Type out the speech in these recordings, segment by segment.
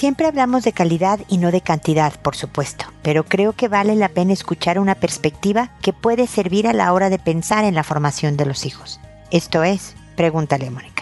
Siempre hablamos de calidad y no de cantidad, por supuesto, pero creo que vale la pena escuchar una perspectiva que puede servir a la hora de pensar en la formación de los hijos. Esto es, pregúntale, Mónica.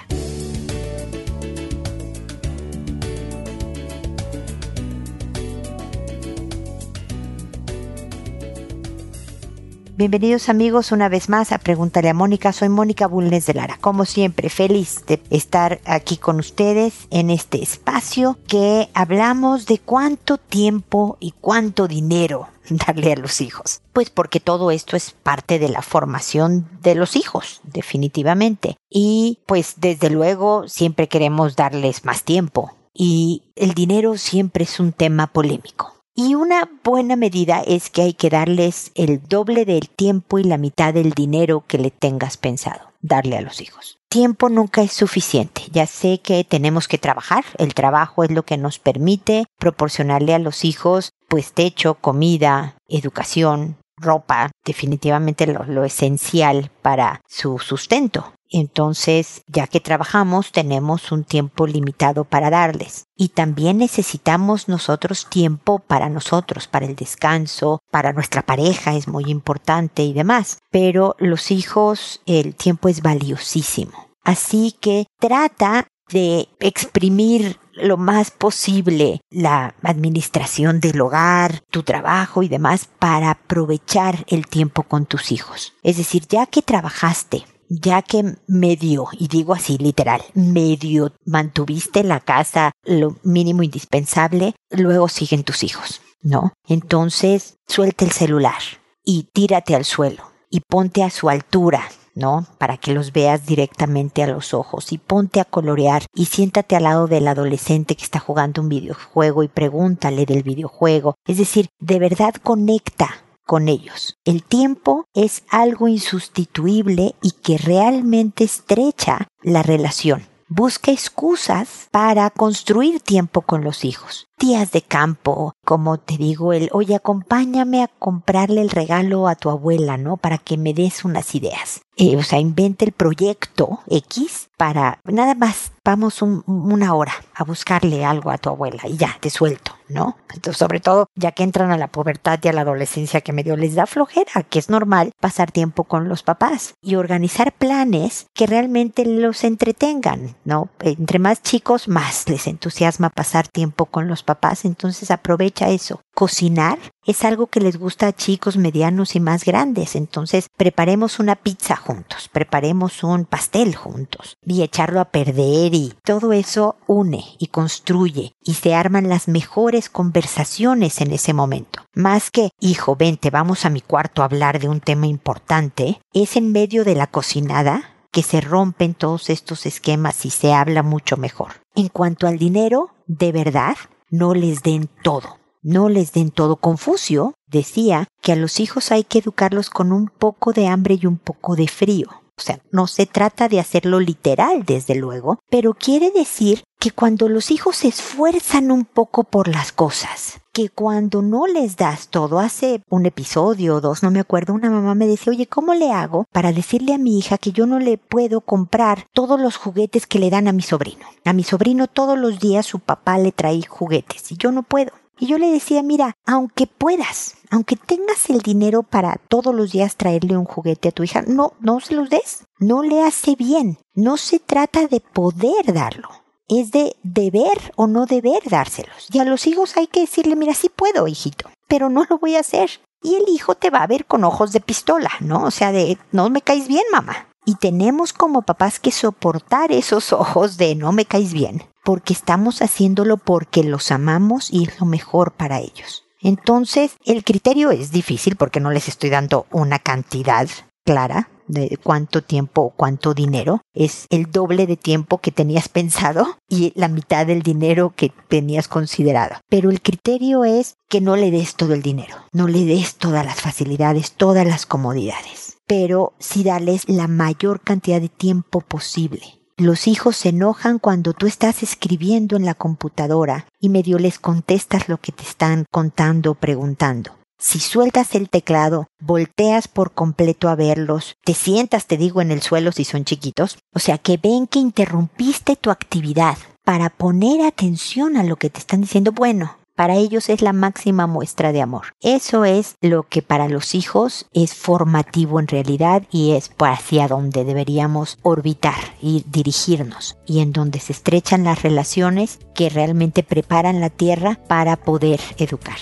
Bienvenidos amigos una vez más a Pregúntale a Mónica. Soy Mónica Bulnes de Lara. Como siempre, feliz de estar aquí con ustedes en este espacio que hablamos de cuánto tiempo y cuánto dinero darle a los hijos. Pues porque todo esto es parte de la formación de los hijos, definitivamente. Y pues desde luego siempre queremos darles más tiempo. Y el dinero siempre es un tema polémico. Y una buena medida es que hay que darles el doble del tiempo y la mitad del dinero que le tengas pensado darle a los hijos. Tiempo nunca es suficiente. Ya sé que tenemos que trabajar. El trabajo es lo que nos permite proporcionarle a los hijos pues techo, comida, educación, ropa, definitivamente lo, lo, esencial para su sustento. Entonces, ya que trabajamos, tenemos un tiempo limitado para darles. Y también necesitamos nosotros tiempo para nosotros, para el descanso, para nuestra pareja es muy importante y demás. Pero los hijos, el tiempo es valiosísimo. Así que trata de exprimir lo más posible la administración del hogar, tu trabajo y demás para aprovechar el tiempo con tus hijos. Es decir, ya que trabajaste, ya que medio, y digo así literal, medio mantuviste la casa lo mínimo indispensable, luego siguen tus hijos, ¿no? Entonces, suelta el celular y tírate al suelo y ponte a su altura, ¿no? Para que los veas directamente a los ojos y ponte a colorear y siéntate al lado del adolescente que está jugando un videojuego y pregúntale del videojuego. Es decir, de verdad conecta con ellos. El tiempo es algo insustituible y que realmente estrecha la relación. Busca excusas para construir tiempo con los hijos. Días de campo, como te digo, el, oye, acompáñame a comprarle el regalo a tu abuela, ¿no? Para que me des unas ideas. Eh, o sea, inventa el proyecto X para nada más vamos una hora a buscarle algo a tu abuela y ya, te suelto, ¿no? Sobre todo, ya que entran a la pubertad y a la adolescencia que medio les da flojera, que es normal pasar tiempo con los papás y organizar planes que realmente los entretengan, ¿no? Entre más chicos, más les entusiasma pasar tiempo con los papás, entonces aprovecha eso. Cocinar es algo que les gusta a chicos medianos y más grandes, entonces preparemos una pizza juntos, preparemos un pastel juntos y echarlo a perder y todo eso une y construye y se arman las mejores conversaciones en ese momento. Más que, hijo, vente, vamos a mi cuarto a hablar de un tema importante, es en medio de la cocinada que se rompen todos estos esquemas y se habla mucho mejor. En cuanto al dinero, de verdad, no les den todo. No les den todo. Confucio decía que a los hijos hay que educarlos con un poco de hambre y un poco de frío. O sea, no se trata de hacerlo literal, desde luego, pero quiere decir que cuando los hijos se esfuerzan un poco por las cosas, que cuando no les das todo, hace un episodio o dos, no me acuerdo, una mamá me decía, oye, ¿cómo le hago para decirle a mi hija que yo no le puedo comprar todos los juguetes que le dan a mi sobrino? A mi sobrino todos los días su papá le trae juguetes y yo no puedo. Y yo le decía, mira, aunque puedas, aunque tengas el dinero para todos los días traerle un juguete a tu hija, no, no se los des. No le hace bien. No se trata de poder darlo. Es de deber o no deber dárselos. Y a los hijos hay que decirle, mira, sí puedo, hijito, pero no lo voy a hacer. Y el hijo te va a ver con ojos de pistola, ¿no? O sea, de, no me caes bien, mamá. Y tenemos como papás que soportar esos ojos de no me caes bien, porque estamos haciéndolo porque los amamos y es lo mejor para ellos. Entonces, el criterio es difícil porque no les estoy dando una cantidad clara de cuánto tiempo o cuánto dinero. Es el doble de tiempo que tenías pensado y la mitad del dinero que tenías considerado. Pero el criterio es que no le des todo el dinero, no le des todas las facilidades, todas las comodidades pero sí darles la mayor cantidad de tiempo posible. Los hijos se enojan cuando tú estás escribiendo en la computadora y medio les contestas lo que te están contando o preguntando. Si sueltas el teclado, volteas por completo a verlos, te sientas, te digo, en el suelo si son chiquitos, o sea que ven que interrumpiste tu actividad para poner atención a lo que te están diciendo. Bueno, para ellos es la máxima muestra de amor. Eso es lo que para los hijos es formativo en realidad y es hacia donde deberíamos orbitar y dirigirnos y en donde se estrechan las relaciones que realmente preparan la tierra para poder educar.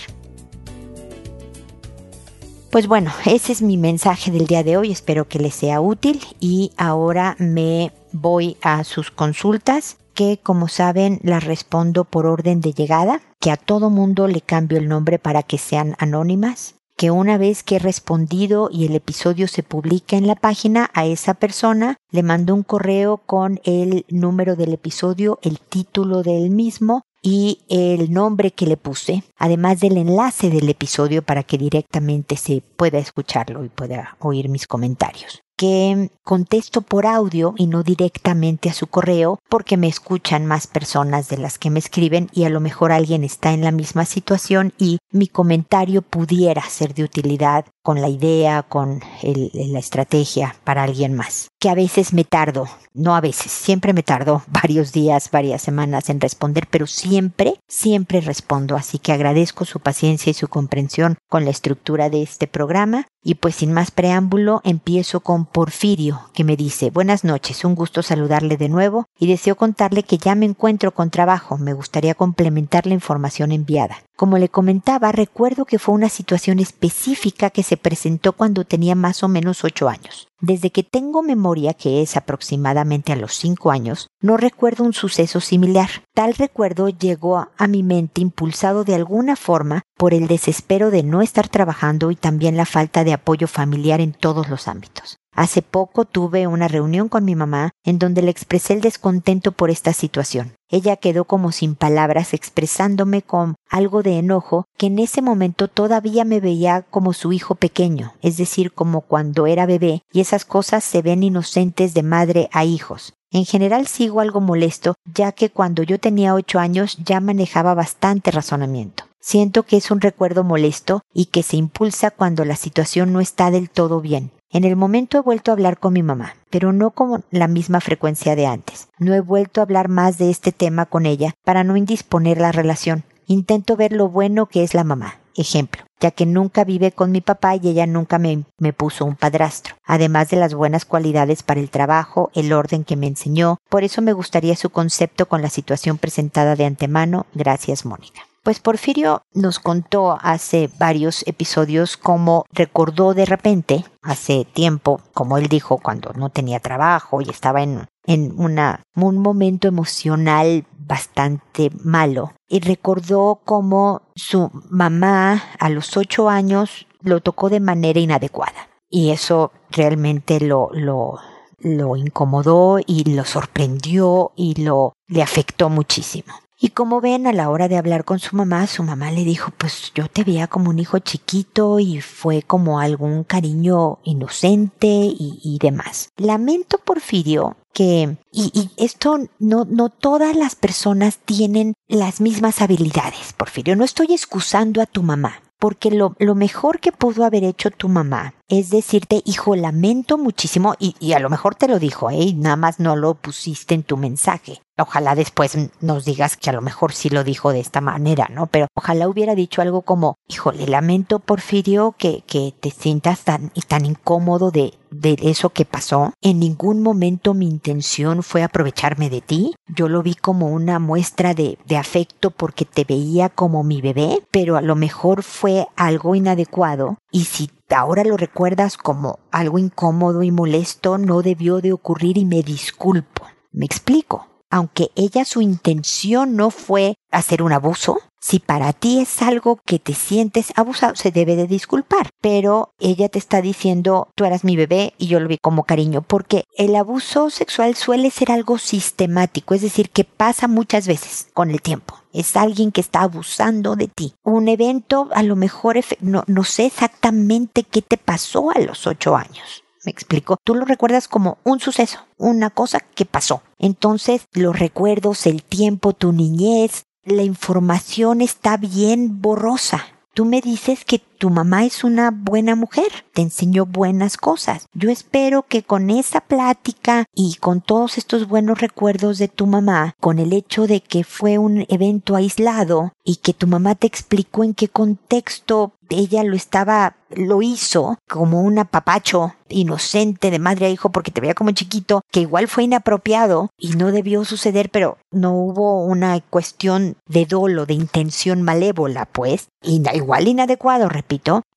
Pues bueno, ese es mi mensaje del día de hoy, espero que les sea útil y ahora me voy a sus consultas que como saben las respondo por orden de llegada, que a todo mundo le cambio el nombre para que sean anónimas, que una vez que he respondido y el episodio se publica en la página, a esa persona le mando un correo con el número del episodio, el título del mismo y el nombre que le puse, además del enlace del episodio para que directamente se pueda escucharlo y pueda oír mis comentarios. Que contesto por audio y no directamente a su correo porque me escuchan más personas de las que me escriben y a lo mejor alguien está en la misma situación y mi comentario pudiera ser de utilidad con la idea, con la estrategia para alguien más. Que a veces me tardo, no a veces, siempre me tardo varios días, varias semanas en responder, pero siempre, siempre respondo. Así que agradezco su paciencia y su comprensión con la estructura de este programa. Y pues sin más preámbulo, empiezo con Porfirio, que me dice, buenas noches, un gusto saludarle de nuevo y deseo contarle que ya me encuentro con trabajo, me gustaría complementar la información enviada. Como le comentaba, recuerdo que fue una situación específica que se presentó cuando tenía más o menos ocho años. Desde que tengo memoria, que es aproximadamente a los cinco años, no recuerdo un suceso similar. Tal recuerdo llegó a mi mente impulsado de alguna forma por el desespero de no estar trabajando y también la falta de apoyo familiar en todos los ámbitos. Hace poco tuve una reunión con mi mamá en donde le expresé el descontento por esta situación. Ella quedó como sin palabras expresándome con algo de enojo que en ese momento todavía me veía como su hijo pequeño, es decir, como cuando era bebé, y esas cosas se ven inocentes de madre a hijos. En general sigo algo molesto, ya que cuando yo tenía ocho años ya manejaba bastante razonamiento. Siento que es un recuerdo molesto y que se impulsa cuando la situación no está del todo bien. En el momento he vuelto a hablar con mi mamá, pero no con la misma frecuencia de antes. No he vuelto a hablar más de este tema con ella para no indisponer la relación. Intento ver lo bueno que es la mamá. Ejemplo, ya que nunca vive con mi papá y ella nunca me, me, puso un padrastro, además de las buenas cualidades para el trabajo, el orden que me enseñó. Por eso me gustaría su concepto con la situación presentada de antemano. Gracias, Mónica. Pues Porfirio nos contó hace varios episodios cómo recordó de repente, hace tiempo, como él dijo, cuando no tenía trabajo y estaba en, en una, un momento emocional bastante malo, y recordó cómo su mamá a los ocho años lo tocó de manera inadecuada. Y eso realmente lo, lo, lo incomodó y lo sorprendió y lo le afectó muchísimo. Y como ven, a la hora de hablar con su mamá, su mamá le dijo, pues yo te veía como un hijo chiquito y fue como algún cariño inocente y, demás. Lamento, Porfirio, que, y, y, esto no, no todas las personas tienen las mismas habilidades, Porfirio. No estoy excusando a tu mamá, porque lo, lo mejor que pudo haber hecho tu mamá es decirte, hijo, lamento muchísimo, y, y, a lo mejor te lo dijo, ¿eh? Nada más no lo pusiste en tu mensaje. Ojalá después nos digas que a lo mejor sí lo dijo de esta manera, ¿no? Pero ojalá hubiera dicho algo como, híjole, lamento, Porfirio, que, que te sientas tan, tan incómodo de, de eso que pasó. En ningún momento mi intención fue aprovecharme de ti. Yo lo vi como una muestra de, de afecto porque te veía como mi bebé, pero a lo mejor fue algo inadecuado. Y si ahora lo recuerdas como algo incómodo y molesto, no debió de ocurrir y me disculpo. Me explico aunque ella su intención no fue hacer un abuso, si para ti es algo que te sientes abusado, se debe de disculpar. Pero ella te está diciendo, tú eras mi bebé y yo lo vi como cariño, porque el abuso sexual suele ser algo sistemático, es decir, que pasa muchas veces con el tiempo. Es alguien que está abusando de ti. Un evento, a lo mejor, no, no sé exactamente qué te pasó a los ocho años me explico. Tú lo recuerdas como un suceso, una cosa que pasó. Entonces, los recuerdos, el tiempo, tu niñez, la información está bien borrosa. Tú me dices que tu mamá es una buena mujer, te enseñó buenas cosas. Yo espero que con esa plática y con todos estos buenos recuerdos de tu mamá, con el hecho de que fue un evento aislado y que tu mamá te explicó en qué contexto ella lo estaba, lo hizo como un apapacho inocente de madre a hijo porque te veía como chiquito, que igual fue inapropiado y no debió suceder, pero no hubo una cuestión de dolo, de intención malévola, pues, igual inadecuado,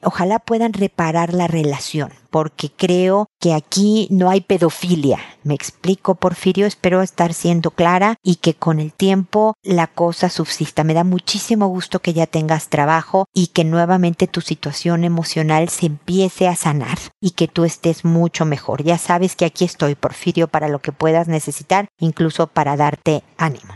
ojalá puedan reparar la relación, porque creo que aquí no hay pedofilia. Me explico, Porfirio, espero estar siendo clara y que con el tiempo la cosa subsista. Me da muchísimo gusto que ya tengas trabajo y que nuevamente tu situación emocional se empiece a sanar y que tú estés mucho mejor. Ya sabes que aquí estoy, Porfirio, para lo que puedas necesitar, incluso para darte ánimo.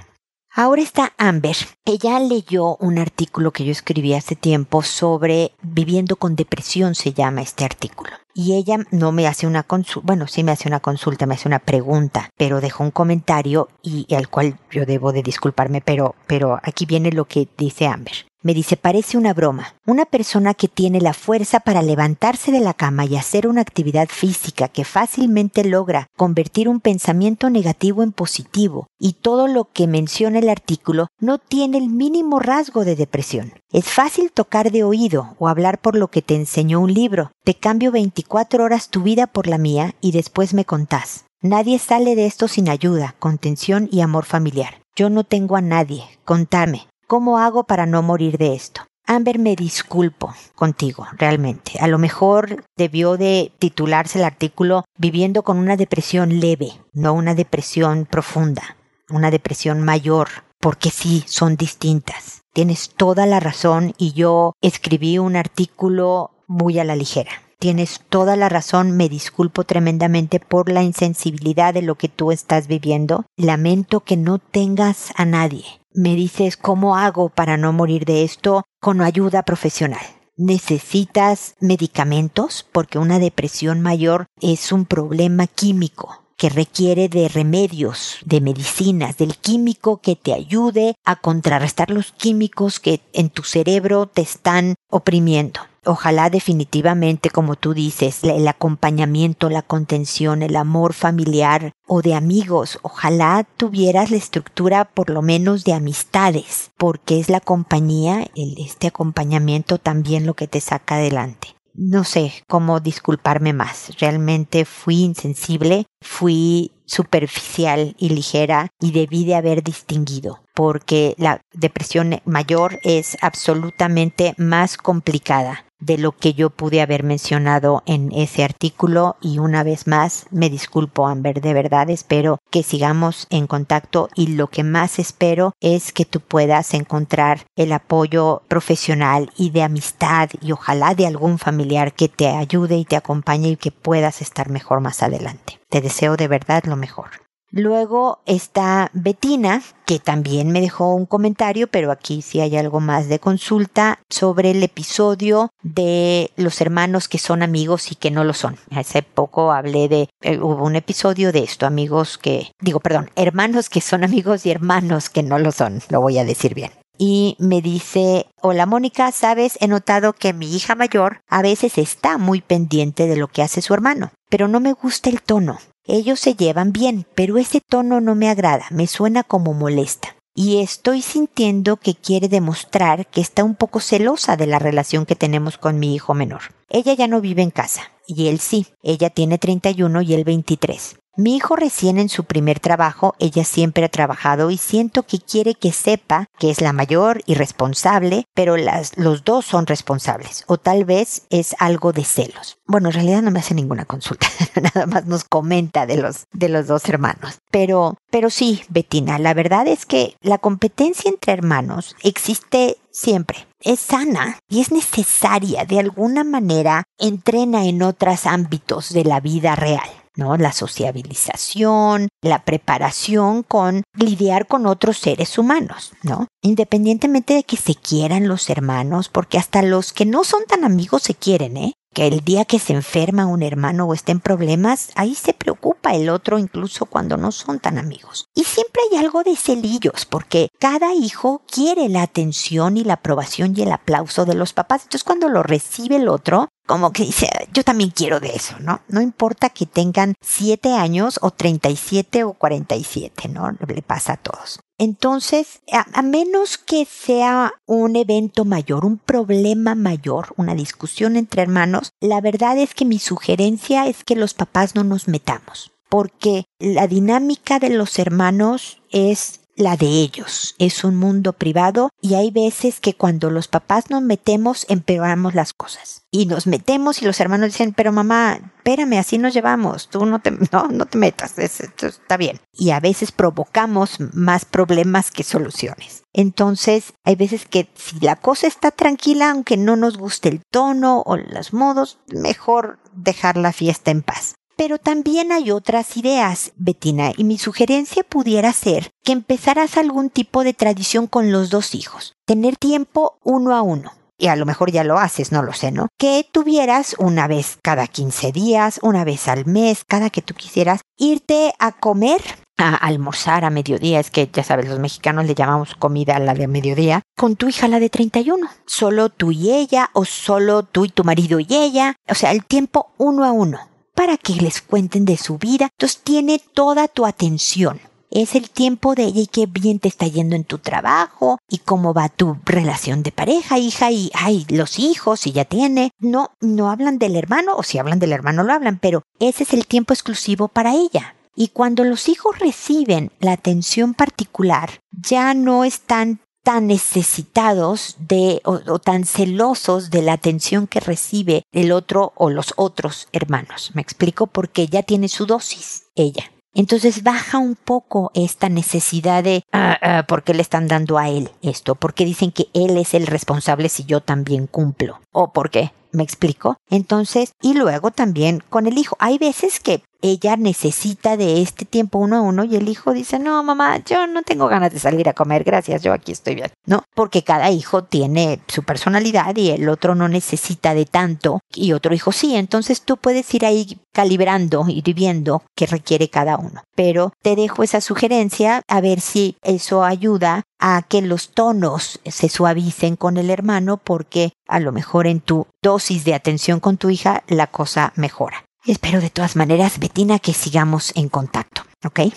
Ahora está Amber. Ella leyó un artículo que yo escribí hace tiempo sobre viviendo con depresión, se llama este artículo. Y ella no me hace una consulta, bueno, sí me hace una consulta, me hace una pregunta, pero dejó un comentario y al cual yo debo de disculparme, pero, pero aquí viene lo que dice Amber. Me dice, parece una broma. Una persona que tiene la fuerza para levantarse de la cama y hacer una actividad física que fácilmente logra convertir un pensamiento negativo en positivo y todo lo que menciona el artículo no tiene el mínimo rasgo de depresión. Es fácil tocar de oído o hablar por lo que te enseñó un libro. Te cambio 24 horas tu vida por la mía y después me contás. Nadie sale de esto sin ayuda, contención y amor familiar. Yo no tengo a nadie. Contame. ¿Cómo hago para no morir de esto? Amber, me disculpo contigo, realmente. A lo mejor debió de titularse el artículo Viviendo con una depresión leve, no una depresión profunda, una depresión mayor, porque sí, son distintas. Tienes toda la razón y yo escribí un artículo muy a la ligera. Tienes toda la razón, me disculpo tremendamente por la insensibilidad de lo que tú estás viviendo. Lamento que no tengas a nadie me dices cómo hago para no morir de esto con ayuda profesional. Necesitas medicamentos porque una depresión mayor es un problema químico que requiere de remedios, de medicinas, del químico que te ayude a contrarrestar los químicos que en tu cerebro te están oprimiendo. Ojalá definitivamente, como tú dices, el acompañamiento, la contención, el amor familiar o de amigos, ojalá tuvieras la estructura por lo menos de amistades, porque es la compañía, el, este acompañamiento también lo que te saca adelante. No sé cómo disculparme más. Realmente fui insensible, fui superficial y ligera y debí de haber distinguido porque la depresión mayor es absolutamente más complicada de lo que yo pude haber mencionado en ese artículo y una vez más me disculpo Amber, de verdad espero que sigamos en contacto y lo que más espero es que tú puedas encontrar el apoyo profesional y de amistad y ojalá de algún familiar que te ayude y te acompañe y que puedas estar mejor más adelante. Te deseo de verdad lo mejor. Luego está Betina, que también me dejó un comentario, pero aquí sí hay algo más de consulta sobre el episodio de los hermanos que son amigos y que no lo son. Hace poco hablé de, eh, hubo un episodio de esto, amigos que, digo, perdón, hermanos que son amigos y hermanos que no lo son, lo voy a decir bien y me dice, hola Mónica, sabes, he notado que mi hija mayor a veces está muy pendiente de lo que hace su hermano, pero no me gusta el tono. Ellos se llevan bien, pero ese tono no me agrada, me suena como molesta. Y estoy sintiendo que quiere demostrar que está un poco celosa de la relación que tenemos con mi hijo menor. Ella ya no vive en casa, y él sí. Ella tiene 31 y él 23. Mi hijo recién en su primer trabajo, ella siempre ha trabajado y siento que quiere que sepa que es la mayor y responsable, pero las, los dos son responsables, o tal vez es algo de celos. Bueno, en realidad no me hace ninguna consulta, nada más nos comenta de los, de los dos hermanos. Pero, pero sí, Betina, la verdad es que la competencia entre hermanos existe siempre. Es sana y es necesaria de alguna manera, entrena en otros ámbitos de la vida real. ¿No? La sociabilización, la preparación con lidiar con otros seres humanos, ¿no? Independientemente de que se quieran los hermanos, porque hasta los que no son tan amigos se quieren, ¿eh? Que el día que se enferma un hermano o está en problemas, ahí se preocupa el otro incluso cuando no son tan amigos. Y siempre hay algo de celillos, porque cada hijo quiere la atención y la aprobación y el aplauso de los papás. Entonces cuando lo recibe el otro, como que dice, yo también quiero de eso, ¿no? No importa que tengan 7 años o 37 o 47, ¿no? Le pasa a todos. Entonces, a, menos que sea un evento mayor, un problema mayor, una discusión entre hermanos, la verdad es que mi sugerencia es que los papás no nos metamos, porque la dinámica de los hermanos es la de ellos. Es un mundo privado y hay veces que cuando los papás nos metemos empeoramos las cosas. Y nos metemos y los hermanos dicen, pero mamá, espérame, así nos llevamos, tú no te, no, no te metas, esto está bien. Y a veces provocamos más problemas que soluciones. Entonces, hay veces que si la cosa está tranquila, aunque no nos guste el tono o los modos, mejor dejar la fiesta en paz. Pero también hay otras ideas, Betina, y mi sugerencia pudiera ser que empezaras algún tipo de tradición con los dos hijos. Tener tiempo uno a uno. Y a lo mejor ya lo haces, no lo sé, ¿no? Que tuvieras una vez cada 15 días, una vez al mes, cada que tú quisieras, irte a comer a almorzar a mediodía, es que ya sabes, los mexicanos le llamamos comida a la de mediodía, con tu hija la de 31. Solo tú y ella, o solo tú y tu marido y ella, o sea, el tiempo uno a uno para que les cuenten de su vida. Entonces tiene toda tu atención. Es el tiempo de ella y qué bien te está yendo en tu trabajo y cómo va tu relación de pareja, hija, y ay, los hijos, si ya tiene. No, no hablan del hermano, o si hablan del hermano lo hablan, pero ese es el tiempo exclusivo para ella. Y cuando los hijos reciben la atención particular, ya no están tan necesitados de o, tan celosos de la atención que recibe el otro o los otros hermanos. Me explico porque ya tiene su dosis ella. Entonces baja un poco esta necesidad de ah, ¿por qué le están dando a él esto? porque dicen que él es el responsable si yo también cumplo? ¿O por qué? ¿Me explico? Entonces, y luego también con el hijo. Hay veces que ella necesita de este tiempo uno a uno y el hijo dice, no, mamá, yo no tengo ganas de salir a comer, gracias, yo aquí estoy bien. No, porque cada hijo tiene su personalidad y el otro no necesita de tanto y otro hijo sí. Entonces tú puedes ir ahí calibrando, y viendo qué requiere cada uno. Pero te dejo esa sugerencia a ver si eso ayuda a que los tonos se suavicen con el hermano porque a lo mejor en tu dosis de atención con tu hija la cosa mejora. Espero de todas maneras, Betina, que sigamos en contacto, ¿ok?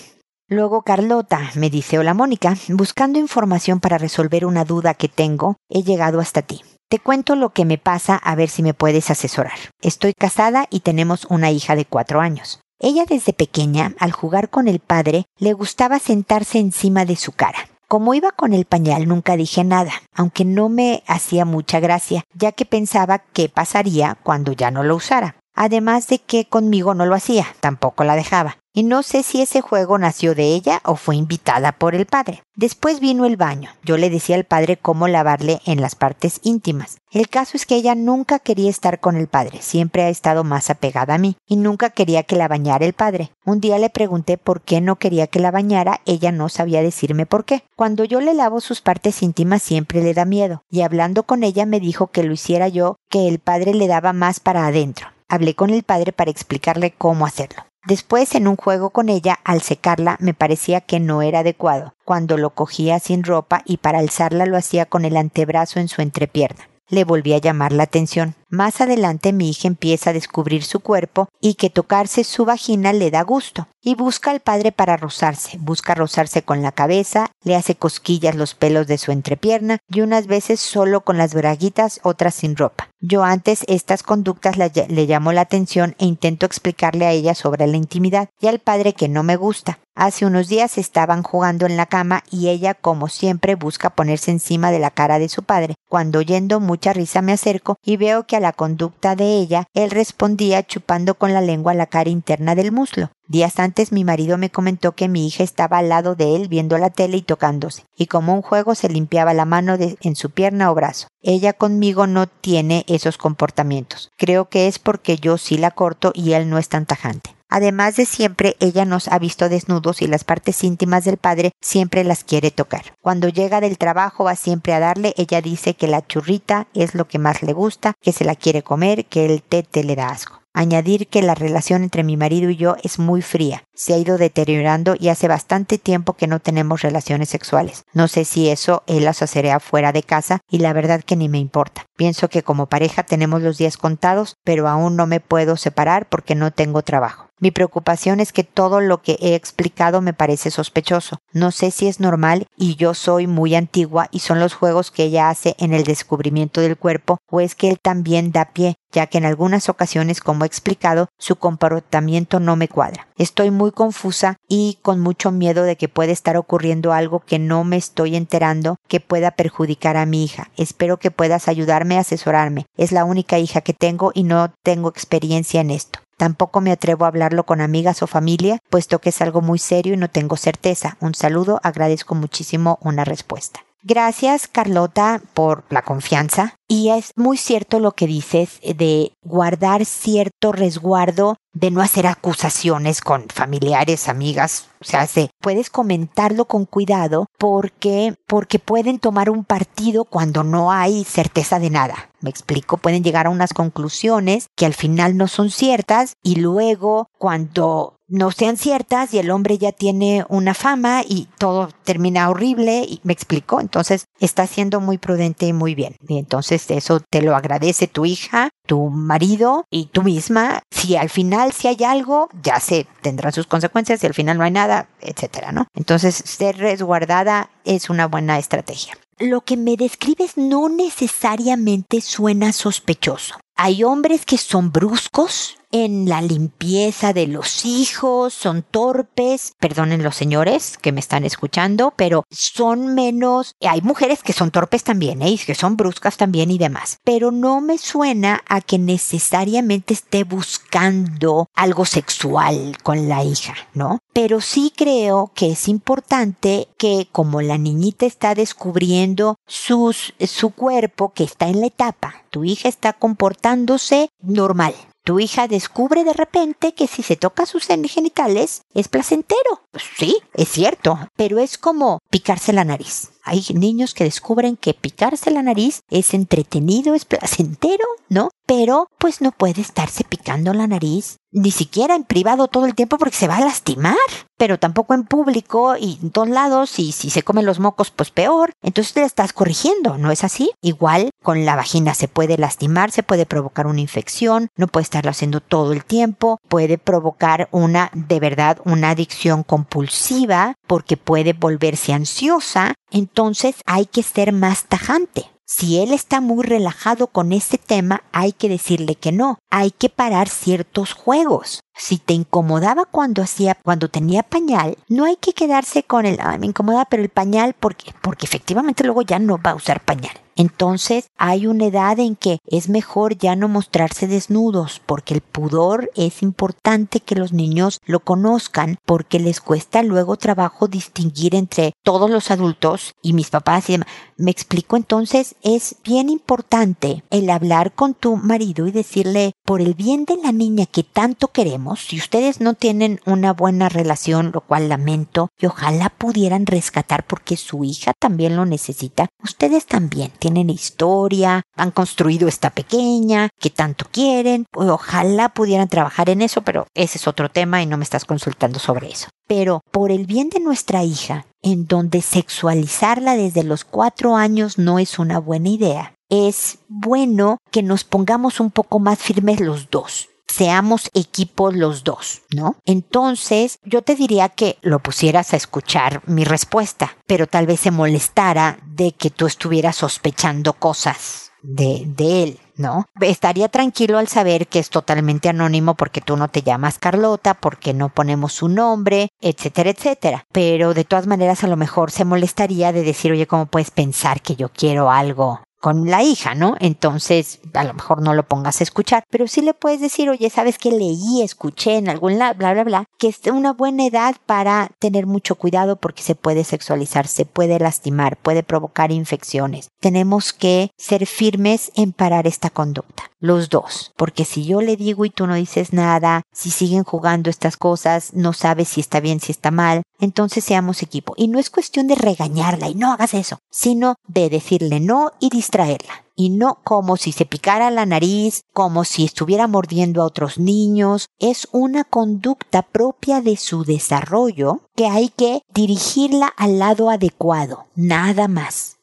Luego Carlota me dice, hola Mónica, buscando información para resolver una duda que tengo, he llegado hasta ti. Te cuento lo que me pasa a ver si me puedes asesorar. Estoy casada y tenemos una hija de cuatro años. Ella desde pequeña, al jugar con el padre, le gustaba sentarse encima de su cara. Como iba con el pañal nunca dije nada, aunque no me hacía mucha gracia, ya que pensaba qué pasaría cuando ya no lo usara además de que conmigo no lo hacía, tampoco la dejaba. Y no sé si ese juego nació de ella o fue invitada por el padre. Después vino el baño. Yo le decía al padre cómo lavarle en las partes íntimas. El caso es que ella nunca quería estar con el padre, siempre ha estado más apegada a mí, y nunca quería que la bañara el padre. Un día le pregunté por qué no quería que la bañara, ella no sabía decirme por qué. Cuando yo le lavo sus partes íntimas siempre le da miedo, y hablando con ella me dijo que lo hiciera yo, que el padre le daba más para adentro. Hablé con el padre para explicarle cómo hacerlo. Después, en un juego con ella, al secarla, me parecía que no era adecuado, cuando lo cogía sin ropa y para alzarla lo hacía con el antebrazo en su entrepierna le volví a llamar la atención. Más adelante mi hija empieza a descubrir su cuerpo y que tocarse su vagina le da gusto. Y busca al padre para rozarse, busca rozarse con la cabeza, le hace cosquillas los pelos de su entrepierna y unas veces solo con las braguitas, otras sin ropa. Yo antes estas conductas le llamó la atención e intento explicarle a ella sobre la intimidad y al padre que no me gusta. Hace unos días estaban jugando en la cama y ella, como siempre, busca ponerse encima de la cara de su padre. Cuando oyendo mucha risa me acerco y veo que a conducta de ella él respondía chupando con la lengua la cara interna del muslo. Días antes mi marido me comentó que mi hija estaba al lado de él viendo la tele y tocándose, y como un juego se limpiaba la mano en su pierna o brazo. Ella conmigo no tiene esos comportamientos. Creo que es porque yo sí la corto y él no es tan tajante. Además de siempre, ella nos ha visto desnudos y las partes íntimas del padre siempre las quiere tocar. Cuando llega del trabajo va siempre a darle, ella dice que la churrita es lo que más le gusta, que se la quiere comer, que el tete le da asco. Añadir que la relación entre mi marido y yo es muy fría, se ha ido deteriorando y hace bastante tiempo que no tenemos relaciones sexuales. No sé si eso él las hacerá fuera de casa y la verdad que ni me importa. Pienso que como pareja tenemos los días contados, pero aún no me puedo separar porque no tengo trabajo. Mi preocupación es que todo lo que he explicado me parece sospechoso. No sé si es normal y yo soy muy antigua y son los juegos que ella hace en el descubrimiento del cuerpo o es que él también da pie, ya que en algunas ocasiones, como he explicado, su comportamiento no me cuadra. Estoy muy confusa y con mucho miedo de que pueda estar ocurriendo algo que no me estoy enterando que pueda perjudicar a mi hija. Espero que puedas ayudarme a asesorarme. Es la única hija que tengo y no tengo experiencia en esto. Tampoco me atrevo a hablarlo con amigas o familia, puesto que es algo muy serio y no tengo certeza. Un saludo, agradezco muchísimo una respuesta. Gracias, Carlota, por la confianza. Y es muy cierto lo que dices de guardar cierto resguardo, de no hacer acusaciones con familiares, amigas. O sea, se, puedes comentarlo con cuidado porque, porque pueden tomar un partido cuando no hay certeza de nada. Me explico, pueden llegar a unas conclusiones que al final no son ciertas y luego cuando no sean ciertas y el hombre ya tiene una fama y todo termina horrible y me explico, entonces está siendo muy prudente y muy bien. Y entonces eso te lo agradece tu hija, tu marido y tú misma. Si al final si hay algo, ya se tendrán sus consecuencias, si al final no hay nada, etcétera, ¿no? Entonces ser resguardada es una buena estrategia. Lo que me describes no necesariamente suena sospechoso. Hay hombres que son bruscos, en la limpieza de los hijos, son torpes, perdonen los señores que me están escuchando, pero son menos, hay mujeres que son torpes también, ¿eh? que son bruscas también y demás, pero no me suena a que necesariamente esté buscando algo sexual con la hija, ¿no? Pero sí creo que es importante que como la niñita está descubriendo su cuerpo, que está en la etapa, tu hija está comportándose normal, tu hija descubre de repente que si se toca sus genitales es placentero. Sí, es cierto, pero es como picarse la nariz. Hay niños que descubren que picarse la nariz es entretenido, es placentero, ¿no? Pero pues no puede estarse picando la nariz ni siquiera en privado todo el tiempo porque se va a lastimar, pero tampoco en público y en todos lados y si se comen los mocos pues peor, entonces te estás corrigiendo, ¿no es así? Igual con la vagina se puede lastimar, se puede provocar una infección, no puede estarlo haciendo todo el tiempo, puede provocar una de verdad una adicción compulsiva porque puede volverse ansiosa, entonces hay que ser más tajante. Si él está muy relajado con este tema, hay que decirle que no. Hay que parar ciertos juegos. Si te incomodaba cuando hacía, cuando tenía pañal, no hay que quedarse con el, me incomoda, pero el pañal, porque, porque efectivamente luego ya no va a usar pañal. Entonces hay una edad en que es mejor ya no mostrarse desnudos porque el pudor es importante que los niños lo conozcan porque les cuesta luego trabajo distinguir entre todos los adultos y mis papás y demás. Me explico entonces, es bien importante el hablar con tu marido y decirle, por el bien de la niña que tanto queremos, si ustedes no tienen una buena relación, lo cual lamento, y ojalá pudieran rescatar porque su hija también lo necesita, ustedes también tienen historia, han construido esta pequeña, que tanto quieren, ojalá pudieran trabajar en eso, pero ese es otro tema y no me estás consultando sobre eso. Pero por el bien de nuestra hija, en donde sexualizarla desde los cuatro años no es una buena idea, es bueno que nos pongamos un poco más firmes los dos seamos equipos los dos, ¿no? Entonces, yo te diría que lo pusieras a escuchar mi respuesta, pero tal vez se molestara de que tú estuvieras sospechando cosas de, de él, ¿no? Estaría tranquilo al saber que es totalmente anónimo porque tú no te llamas Carlota, porque no ponemos su nombre, etcétera, etcétera. Pero de todas maneras a lo mejor se molestaría de decir, oye, ¿cómo puedes pensar que yo quiero algo con la hija, ¿no? Entonces, a lo mejor no lo pongas a escuchar, pero sí le puedes decir, oye, ¿sabes que leí, escuché en algún lado, bla, bla, bla, que es una buena edad para tener mucho cuidado porque se puede sexualizar, se puede lastimar, puede provocar infecciones. Tenemos que ser firmes en parar esta conducta. Los dos, porque si yo le digo y tú no dices nada, si siguen jugando estas cosas, no sabes si está bien, si está mal, entonces seamos equipo. Y no es cuestión de regañarla y no hagas eso, sino de decirle no y distraerla. Y no como si se picara la nariz, como si estuviera mordiendo a otros niños. Es una conducta propia de su desarrollo que hay que dirigirla al lado adecuado, nada más.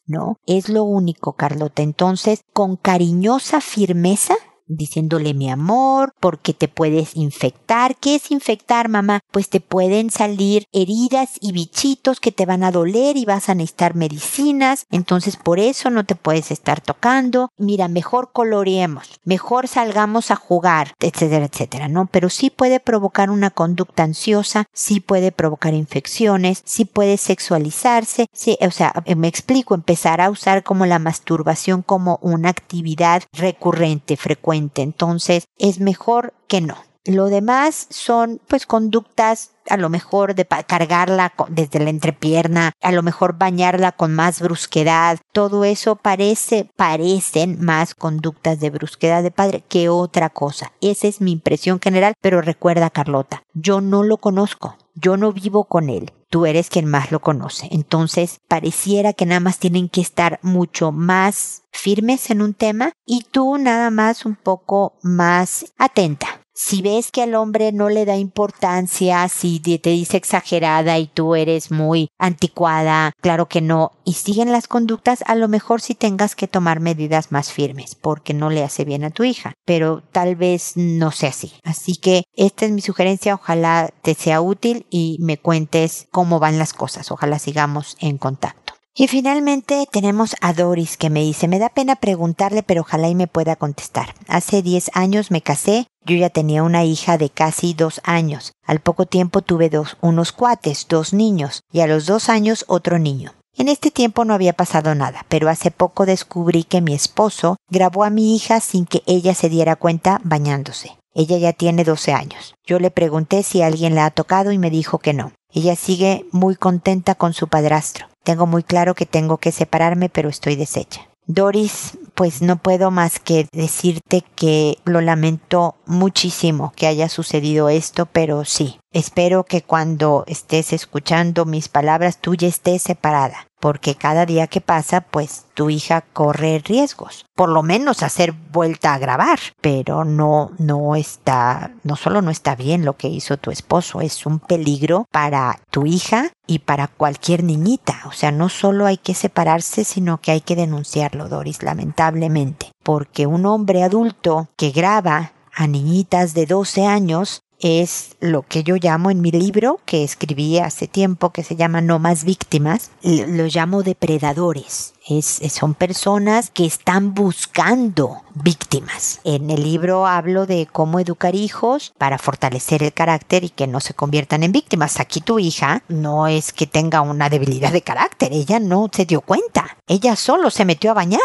Es lo único, Carlota. Entonces, con cariñosa firmeza, diciéndole mi amor, porque te puedes infectar. ¿Qué es infectar, mamá? Pues te pueden salir heridas y bichitos que te van a doler y vas a necesitar medicinas. Entonces por eso no te puedes estar tocando. Mira, mejor coloreemos, mejor salgamos a jugar, etcétera, etcétera, ¿no? Pero sí puede provocar una conducta ansiosa, sí puede provocar infecciones, sí puede sexualizarse, sí, o sea, me explico, empezar a usar como la masturbación como una actividad recurrente, frecuente entonces es mejor que no. Lo demás son pues conductas a lo mejor de cargarla desde la entrepierna, a lo mejor bañarla con más brusquedad. Todo eso parece, parecen más conductas de brusquedad de padre que otra cosa. Esa es mi impresión general, pero recuerda Carlota, yo no lo conozco. Yo no vivo con él, tú eres quien más lo conoce. Entonces, pareciera que nada más tienen que estar mucho más firmes en un tema y tú nada más un poco más atenta si ves que al hombre no le da importancia, si te dice exagerada y tú eres muy anticuada, claro que no, y siguen las conductas, a lo mejor si tengas que tomar medidas más firmes, porque no le hace bien a tu hija, pero tal vez no sea así. Así que esta es mi sugerencia, ojalá te sea útil y me cuentes cómo van las cosas, ojalá sigamos en contacto. Y finalmente tenemos a Doris que me dice, me da pena preguntarle, pero ojalá y me pueda contestar. Hace 10 años me casé, yo ya tenía una hija de casi dos años. Al poco tiempo tuve dos, unos cuates, dos niños, y a los dos años otro niño. En este tiempo no había pasado nada, pero hace poco descubrí que mi esposo grabó a mi hija sin que ella se diera cuenta bañándose. Ella ya tiene 12 años. Yo le pregunté si alguien la ha tocado y me dijo que no. Ella sigue muy contenta con su padrastro. Tengo muy claro que tengo que separarme, pero estoy deshecha. Doris, pues no puedo más que decirte que lo lamento muchísimo que haya sucedido esto, pero sí, espero que cuando estés escuchando mis palabras tú ya estés separada porque cada día que pasa, pues tu hija corre riesgos. Por lo menos hacer vuelta a grabar, pero no, no está, no solo no está bien lo que hizo tu esposo, es un peligro para tu hija y para cualquier niñita. O sea, no solo hay que separarse, sino que hay que denunciarlo, Doris, lamentablemente. Porque un hombre adulto que graba a niñitas de 12 años es lo que yo llamo en mi libro que escribí hace tiempo que se llama No más víctimas, lo llamo depredadores. Es, son personas que están buscando víctimas. En el libro hablo de cómo educar hijos para fortalecer el carácter y que no se conviertan en víctimas. Aquí tu hija no es que tenga una debilidad de carácter, ella no se dio cuenta, ella solo se metió a bañar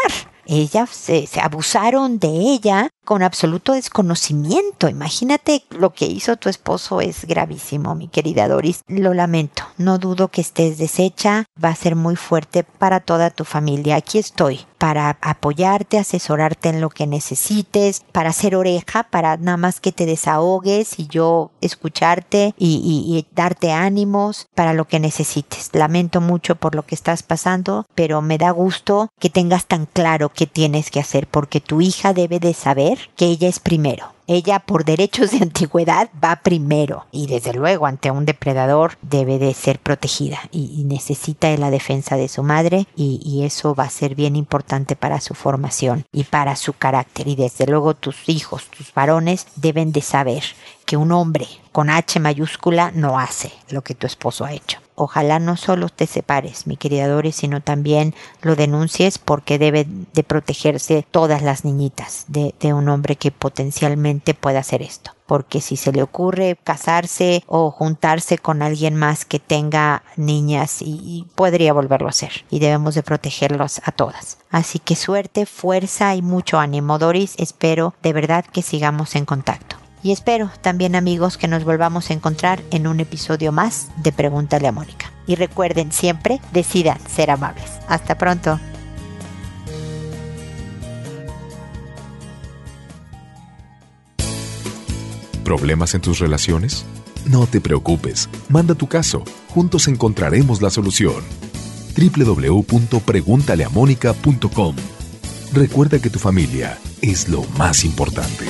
ella se, abusaron de ella con absoluto desconocimiento. Imagínate lo que hizo tu esposo es gravísimo, mi querida Doris. Lo lamento. No dudo que estés deshecha. Va a ser muy fuerte para toda tu familia. Aquí estoy para apoyarte, asesorarte en lo que necesites, para hacer oreja, para nada más que te desahogues y yo escucharte y, y, y darte ánimos para lo que necesites. Lamento mucho por lo que estás pasando, pero me da gusto que tengas tan claro qué tienes que hacer porque tu hija debe de saber que ella es primero. Ella por derechos de antigüedad va primero y desde luego ante un depredador debe de ser protegida y, necesita la defensa de su madre y, eso va a ser bien importante para su formación y para su carácter y desde luego tus hijos, tus varones deben de saber que un hombre con H mayúscula no hace lo que tu esposo ha hecho ojalá no solo te separes, mi querida Doris, sino también lo denuncies porque debe de protegerse todas las niñitas de, un hombre que potencialmente pueda hacer esto porque si se le ocurre casarse o juntarse con alguien más que tenga niñas y, podría volverlo a hacer y debemos de protegerlos a todas. Así que suerte, fuerza y mucho ánimo Doris, espero de verdad que sigamos en contacto. Y espero también amigos que nos volvamos a encontrar en un episodio más de Pregúntale a Mónica. Y recuerden siempre, decidan ser amables. Hasta pronto. ¿Problemas en tus relaciones? No te preocupes, manda tu caso, juntos encontraremos la solución. www.preguntaleamónica.com Recuerda que tu familia es lo más importante.